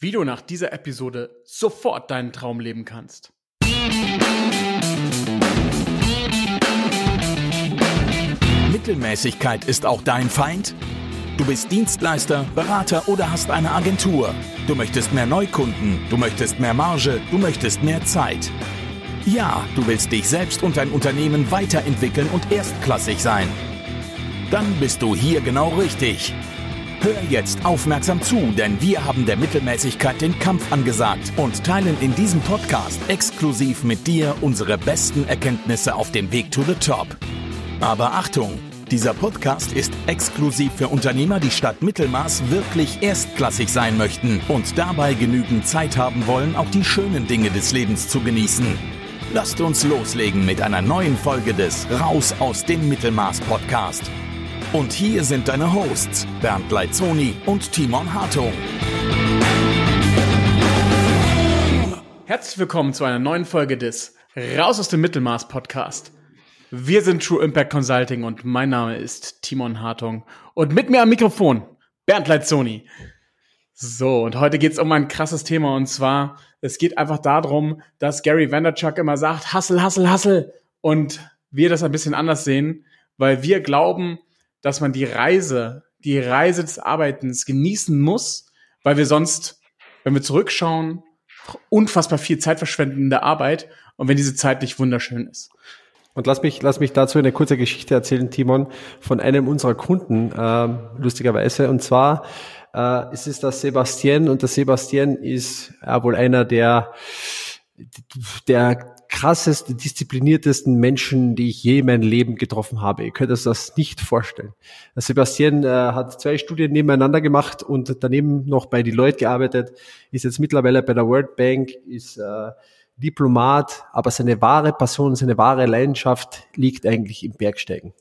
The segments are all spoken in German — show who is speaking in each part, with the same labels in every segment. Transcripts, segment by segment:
Speaker 1: wie du nach dieser Episode sofort deinen Traum leben kannst.
Speaker 2: Mittelmäßigkeit ist auch dein Feind? Du bist Dienstleister, Berater oder hast eine Agentur. Du möchtest mehr Neukunden, du möchtest mehr Marge, du möchtest mehr Zeit. Ja, du willst dich selbst und dein Unternehmen weiterentwickeln und erstklassig sein. Dann bist du hier genau richtig. Hör jetzt aufmerksam zu, denn wir haben der Mittelmäßigkeit den Kampf angesagt und teilen in diesem Podcast exklusiv mit dir unsere besten Erkenntnisse auf dem Weg to the Top. Aber Achtung! Dieser Podcast ist exklusiv für Unternehmer, die statt Mittelmaß wirklich erstklassig sein möchten und dabei genügend Zeit haben wollen, auch die schönen Dinge des Lebens zu genießen. Lasst uns loslegen mit einer neuen Folge des Raus aus dem Mittelmaß Podcast. Und hier sind deine Hosts, Bernd Leitzoni und Timon Hartung.
Speaker 1: Herzlich willkommen zu einer neuen Folge des Raus aus dem Mittelmaß Podcast. Wir sind True Impact Consulting und mein Name ist Timon Hartung. Und mit mir am Mikrofon Bernd Leitzoni. So, und heute geht's um ein krasses Thema und zwar, es geht einfach darum, dass Gary Vanderchuck immer sagt, Hustle, Hustle, Hustle. Und wir das ein bisschen anders sehen, weil wir glauben, dass man die Reise, die Reise des Arbeitens genießen muss, weil wir sonst, wenn wir zurückschauen, unfassbar viel Zeit verschwenden in der Arbeit und wenn diese Zeit nicht wunderschön ist.
Speaker 3: Und lass mich, lass mich dazu eine kurze Geschichte erzählen, Timon, von einem unserer Kunden, äh, lustigerweise. Und zwar äh, ist es das Sebastian und der Sebastian ist äh, wohl einer der, der krasseste, diszipliniertesten Menschen, die ich je in meinem Leben getroffen habe. Ihr könnt euch das nicht vorstellen. Sebastian äh, hat zwei Studien nebeneinander gemacht und daneben noch bei Deloitte gearbeitet, ist jetzt mittlerweile bei der World Bank, ist äh, Diplomat, aber seine wahre Passion, seine wahre Leidenschaft liegt eigentlich im Bergsteigen.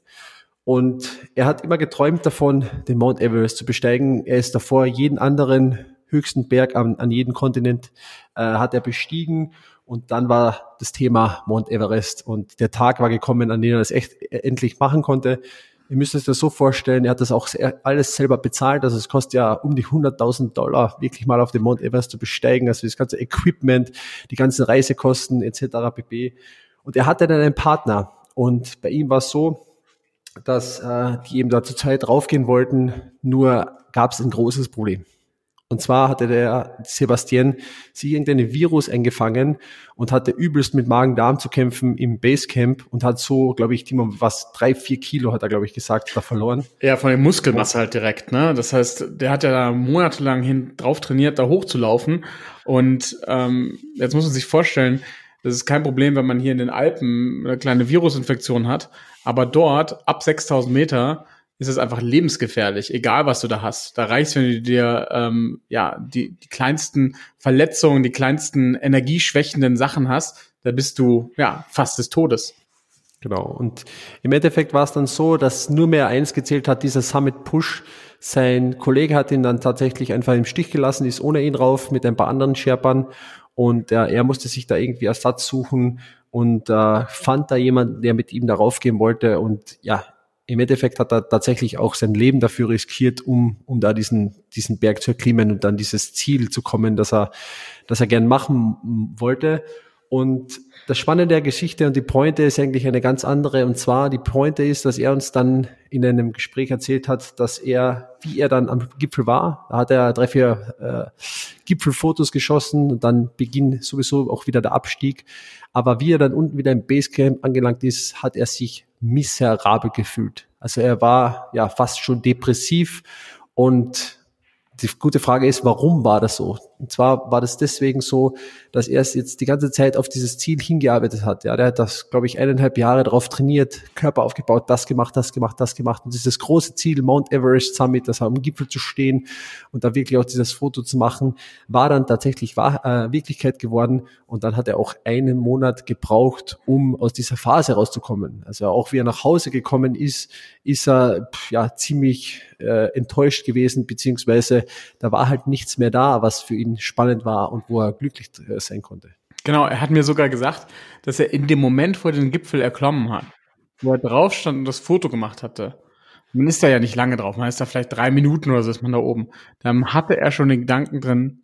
Speaker 3: Und er hat immer geträumt davon, den Mount Everest zu besteigen. Er ist davor jeden anderen höchsten Berg an, an jedem Kontinent äh, hat er bestiegen und dann war das Thema Mount Everest und der Tag war gekommen, an dem er das echt endlich machen konnte. Ihr müsst es das so vorstellen, er hat das auch alles selber bezahlt, also es kostet ja um die 100.000 Dollar, wirklich mal auf den Mount Everest zu besteigen, also das ganze Equipment, die ganzen Reisekosten etc. pp. Und er hatte dann einen Partner und bei ihm war es so, dass äh, die eben da zur Zeit draufgehen wollten, nur gab es ein großes Problem. Und zwar hatte der Sebastian sich irgendeinen Virus eingefangen und hatte übelst mit Magen-Darm zu kämpfen im Basecamp und hat so, glaube ich, Timo, was, drei, vier Kilo hat er, glaube ich, gesagt, da verloren.
Speaker 1: Ja, von der Muskelmasse halt direkt, ne? Das heißt, der hat ja da monatelang hin drauf trainiert, da hochzulaufen. Und ähm, jetzt muss man sich vorstellen, das ist kein Problem, wenn man hier in den Alpen eine kleine Virusinfektion hat. Aber dort, ab 6000 Meter, ist es einfach lebensgefährlich, egal was du da hast. Da reicht wenn du dir ähm, ja die, die kleinsten Verletzungen, die kleinsten energieschwächenden Sachen hast, da bist du ja fast des Todes.
Speaker 3: Genau. Und im Endeffekt war es dann so, dass nur mehr eins gezählt hat, dieser Summit Push. Sein Kollege hat ihn dann tatsächlich einfach im Stich gelassen, ist ohne ihn rauf mit ein paar anderen Sherpern und äh, er musste sich da irgendwie Ersatz suchen und äh, fand da jemanden, der mit ihm darauf gehen wollte und ja, im Endeffekt hat er tatsächlich auch sein Leben dafür riskiert, um, um da diesen, diesen Berg zu erklimmen und dann dieses Ziel zu kommen, das er, das er gern machen wollte. Und das Spannende der Geschichte und die Pointe ist eigentlich eine ganz andere. Und zwar die Pointe ist, dass er uns dann in einem Gespräch erzählt hat, dass er, wie er dann am Gipfel war, da hat er drei, vier äh, Gipfelfotos geschossen und dann beginnt sowieso auch wieder der Abstieg. Aber wie er dann unten wieder im Basecamp angelangt ist, hat er sich miserabel gefühlt. Also er war ja fast schon depressiv und die gute Frage ist, warum war das so? Und zwar war das deswegen so, dass er es jetzt die ganze Zeit auf dieses Ziel hingearbeitet hat. Ja, der hat das, glaube ich, eineinhalb Jahre darauf trainiert, Körper aufgebaut, das gemacht, das gemacht, das gemacht. Und dieses große Ziel, Mount Everest Summit, das am Gipfel zu stehen und da wirklich auch dieses Foto zu machen, war dann tatsächlich war, äh, Wirklichkeit geworden. Und dann hat er auch einen Monat gebraucht, um aus dieser Phase rauszukommen. Also auch wie er nach Hause gekommen ist, ist er ja ziemlich äh, enttäuscht gewesen, beziehungsweise da war halt nichts mehr da, was für ihn spannend war und wo er glücklich äh, sein konnte.
Speaker 1: Genau, er hat mir sogar gesagt, dass er in dem Moment, wo er den Gipfel erklommen hat, wo er drauf stand und das Foto gemacht hatte, man ist da ja nicht lange drauf, man ist da vielleicht drei Minuten oder so ist man da oben, dann hatte er schon den Gedanken drin,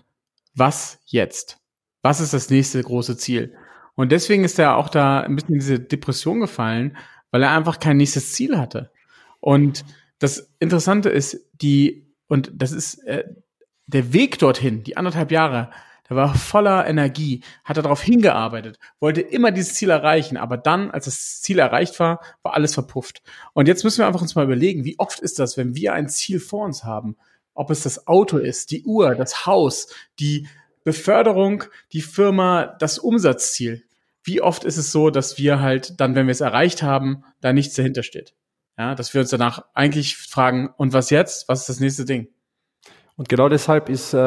Speaker 1: was jetzt? Was ist das nächste große Ziel? Und deswegen ist er auch da ein bisschen in diese Depression gefallen, weil er einfach kein nächstes Ziel hatte. Und das Interessante ist, die, und das ist äh, der Weg dorthin, die anderthalb Jahre, der war voller Energie, hat darauf hingearbeitet, wollte immer dieses Ziel erreichen, aber dann, als das Ziel erreicht war, war alles verpufft. Und jetzt müssen wir einfach uns mal überlegen, wie oft ist das, wenn wir ein Ziel vor uns haben, ob es das Auto ist, die Uhr, das Haus, die Beförderung, die Firma, das Umsatzziel. Wie oft ist es so, dass wir halt dann, wenn wir es erreicht haben, da nichts dahinter steht? Ja, dass wir uns danach eigentlich fragen, und was jetzt? Was ist das nächste Ding?
Speaker 3: Und genau deshalb ist, äh,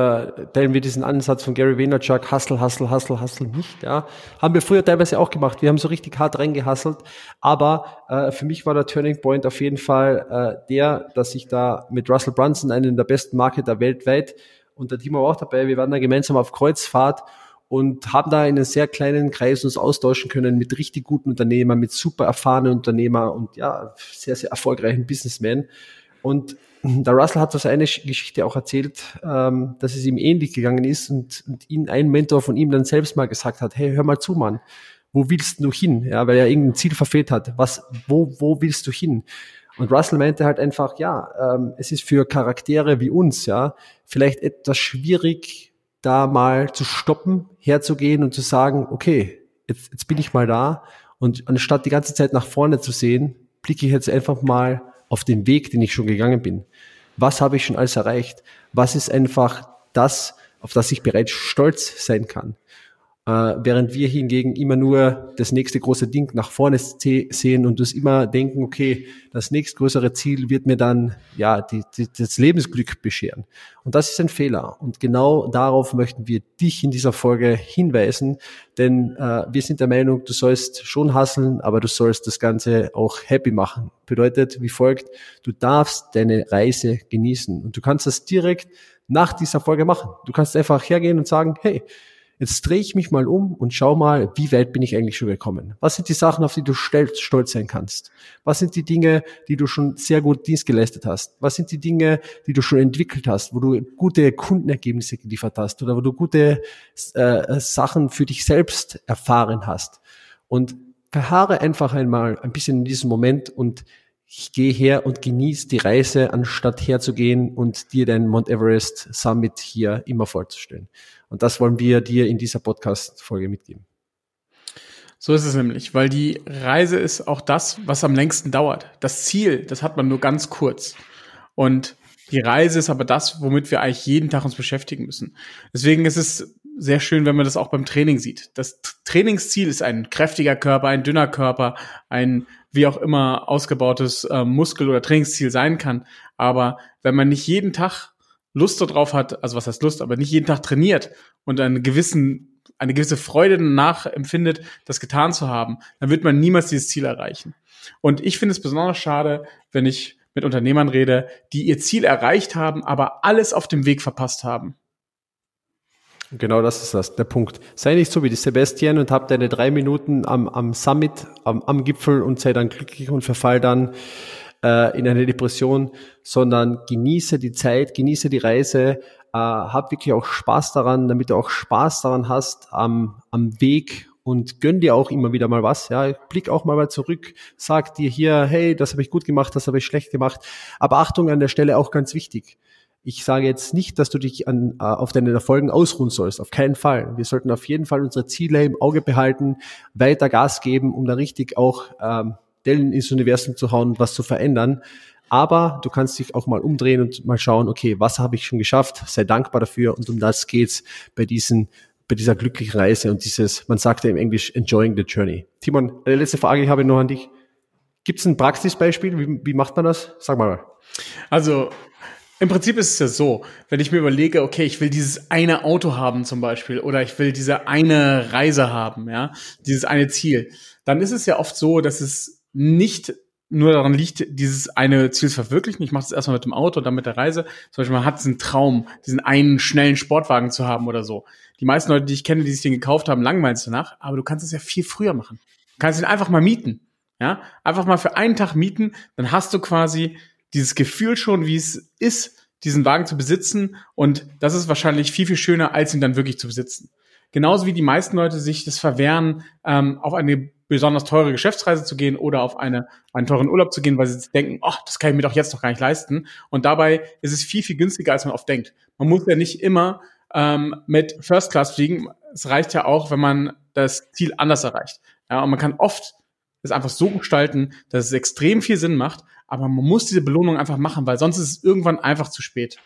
Speaker 3: teilen wir diesen Ansatz von Gary Vaynerchuk, Hustle, Hustle, Hustle, Hustle nicht. Ja. Haben wir früher teilweise auch gemacht. Wir haben so richtig hart reingehustelt. Aber äh, für mich war der Turning Point auf jeden Fall äh, der, dass ich da mit Russell Brunson, einen der besten Marketer weltweit, und der Timo war auch dabei, wir waren da gemeinsam auf Kreuzfahrt und haben da in einem sehr kleinen Kreis uns austauschen können mit richtig guten Unternehmern, mit super erfahrenen Unternehmern und ja, sehr, sehr erfolgreichen Businessmen. Und der Russell hat das eine Geschichte auch erzählt, ähm, dass es ihm ähnlich gegangen ist und, und ihn ein Mentor von ihm dann selbst mal gesagt hat, hey, hör mal zu, Mann, wo willst du hin? Ja, weil er irgendein Ziel verfehlt hat. Was, wo, wo willst du hin? Und Russell meinte halt einfach, ja, ähm, es ist für Charaktere wie uns, ja, vielleicht etwas schwierig, da mal zu stoppen, herzugehen und zu sagen, okay, jetzt, jetzt bin ich mal da und anstatt die ganze Zeit nach vorne zu sehen, blicke ich jetzt einfach mal auf den Weg, den ich schon gegangen bin. Was habe ich schon alles erreicht? Was ist einfach das, auf das ich bereits stolz sein kann? Äh, während wir hingegen immer nur das nächste große Ding nach vorne sehen und uns immer denken, okay, das nächstgrößere Ziel wird mir dann ja die, die, das Lebensglück bescheren. Und das ist ein Fehler. Und genau darauf möchten wir dich in dieser Folge hinweisen, denn äh, wir sind der Meinung, du sollst schon hasseln, aber du sollst das Ganze auch happy machen. Bedeutet wie folgt, du darfst deine Reise genießen und du kannst das direkt nach dieser Folge machen. Du kannst einfach hergehen und sagen, hey, Jetzt drehe ich mich mal um und schau mal, wie weit bin ich eigentlich schon gekommen? Was sind die Sachen, auf die du stolz sein kannst? Was sind die Dinge, die du schon sehr gut Dienst geleistet hast? Was sind die Dinge, die du schon entwickelt hast, wo du gute Kundenergebnisse geliefert hast oder wo du gute äh, Sachen für dich selbst erfahren hast? Und verharre einfach einmal ein bisschen in diesem Moment und ich gehe her und genieße die Reise, anstatt herzugehen und dir den Mount Everest Summit hier immer vorzustellen. Und das wollen wir dir in dieser Podcast-Folge mitgeben.
Speaker 1: So ist es nämlich, weil die Reise ist auch das, was am längsten dauert. Das Ziel, das hat man nur ganz kurz. Und die Reise ist aber das, womit wir eigentlich jeden Tag uns beschäftigen müssen. Deswegen ist es sehr schön, wenn man das auch beim Training sieht. Das Trainingsziel ist ein kräftiger Körper, ein dünner Körper, ein wie auch immer ausgebautes äh, Muskel- oder Trainingsziel sein kann. Aber wenn man nicht jeden Tag Lust darauf hat, also was heißt Lust, aber nicht jeden Tag trainiert und einen gewissen, eine gewisse Freude danach empfindet, das getan zu haben, dann wird man niemals dieses Ziel erreichen. Und ich finde es besonders schade, wenn ich mit Unternehmern rede, die ihr Ziel erreicht haben, aber alles auf dem Weg verpasst haben.
Speaker 3: Genau das ist das, der Punkt. Sei nicht so wie die Sebastian und hab deine drei Minuten am, am Summit, am, am Gipfel und sei dann glücklich und verfall dann äh, in eine Depression, sondern genieße die Zeit, genieße die Reise, äh, hab wirklich auch Spaß daran, damit du auch Spaß daran hast am, am Weg und gönn dir auch immer wieder mal was. Ja, blick auch mal, mal zurück, sag dir hier, hey, das habe ich gut gemacht, das habe ich schlecht gemacht. Aber Achtung an der Stelle auch ganz wichtig. Ich sage jetzt nicht, dass du dich an, äh, auf deinen Erfolgen ausruhen sollst. Auf keinen Fall. Wir sollten auf jeden Fall unsere Ziele im Auge behalten, weiter Gas geben, um da richtig auch ähm, Dellen ins Universum zu hauen, was zu verändern. Aber du kannst dich auch mal umdrehen und mal schauen, okay, was habe ich schon geschafft? Sei dankbar dafür und um das geht's bei diesen bei dieser glücklichen Reise und dieses, man sagt ja im Englisch, enjoying the journey. Timon, eine letzte Frage habe ich noch an dich. Gibt es ein Praxisbeispiel? Wie, wie macht man das? Sag mal.
Speaker 1: Also im Prinzip ist es ja so, wenn ich mir überlege, okay, ich will dieses eine Auto haben zum Beispiel oder ich will diese eine Reise haben, ja, dieses eine Ziel, dann ist es ja oft so, dass es nicht nur daran liegt, dieses eine Ziel zu verwirklichen. Ich mache das erstmal mit dem Auto und dann mit der Reise. Zum Beispiel, man hat diesen Traum, diesen einen schnellen Sportwagen zu haben oder so. Die meisten Leute, die ich kenne, die sich den gekauft haben, langweilen sich danach, aber du kannst es ja viel früher machen. Du kannst ihn einfach mal mieten. Ja, einfach mal für einen Tag mieten, dann hast du quasi dieses Gefühl schon, wie es ist, diesen Wagen zu besitzen und das ist wahrscheinlich viel, viel schöner, als ihn dann wirklich zu besitzen. Genauso wie die meisten Leute sich das verwehren, ähm, auf eine besonders teure Geschäftsreise zu gehen oder auf eine, einen teuren Urlaub zu gehen, weil sie denken, ach, das kann ich mir doch jetzt noch gar nicht leisten. Und dabei ist es viel, viel günstiger, als man oft denkt. Man muss ja nicht immer ähm, mit First Class fliegen. Es reicht ja auch, wenn man das Ziel anders erreicht. Ja, und man kann oft es einfach so gestalten, dass es extrem viel Sinn macht, aber man muss diese Belohnung einfach machen, weil sonst ist es irgendwann einfach zu spät.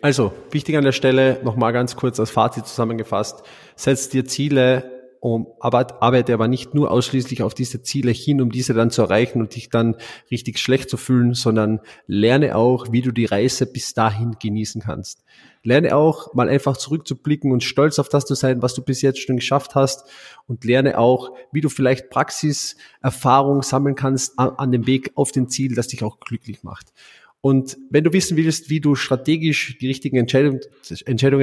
Speaker 3: Also, wichtig an der Stelle, nochmal ganz kurz als Fazit zusammengefasst, setz dir Ziele, um, aber arbeite aber nicht nur ausschließlich auf diese Ziele hin, um diese dann zu erreichen und dich dann richtig schlecht zu fühlen, sondern lerne auch, wie du die Reise bis dahin genießen kannst. Lerne auch mal einfach zurückzublicken und stolz auf das zu sein, was du bis jetzt schon geschafft hast und lerne auch, wie du vielleicht Praxiserfahrung sammeln kannst an, an dem Weg auf den Ziel, das dich auch glücklich macht. Und wenn du wissen willst, wie du strategisch die richtigen Entscheidungen,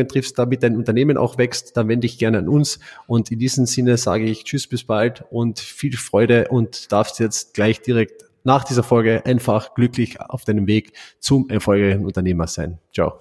Speaker 3: triffst, damit dein Unternehmen auch wächst, dann wende dich gerne an uns. Und in diesem Sinne sage ich Tschüss, bis bald und viel Freude und darfst jetzt gleich direkt nach dieser Folge einfach glücklich auf deinem Weg zum erfolgreichen Unternehmer sein. Ciao.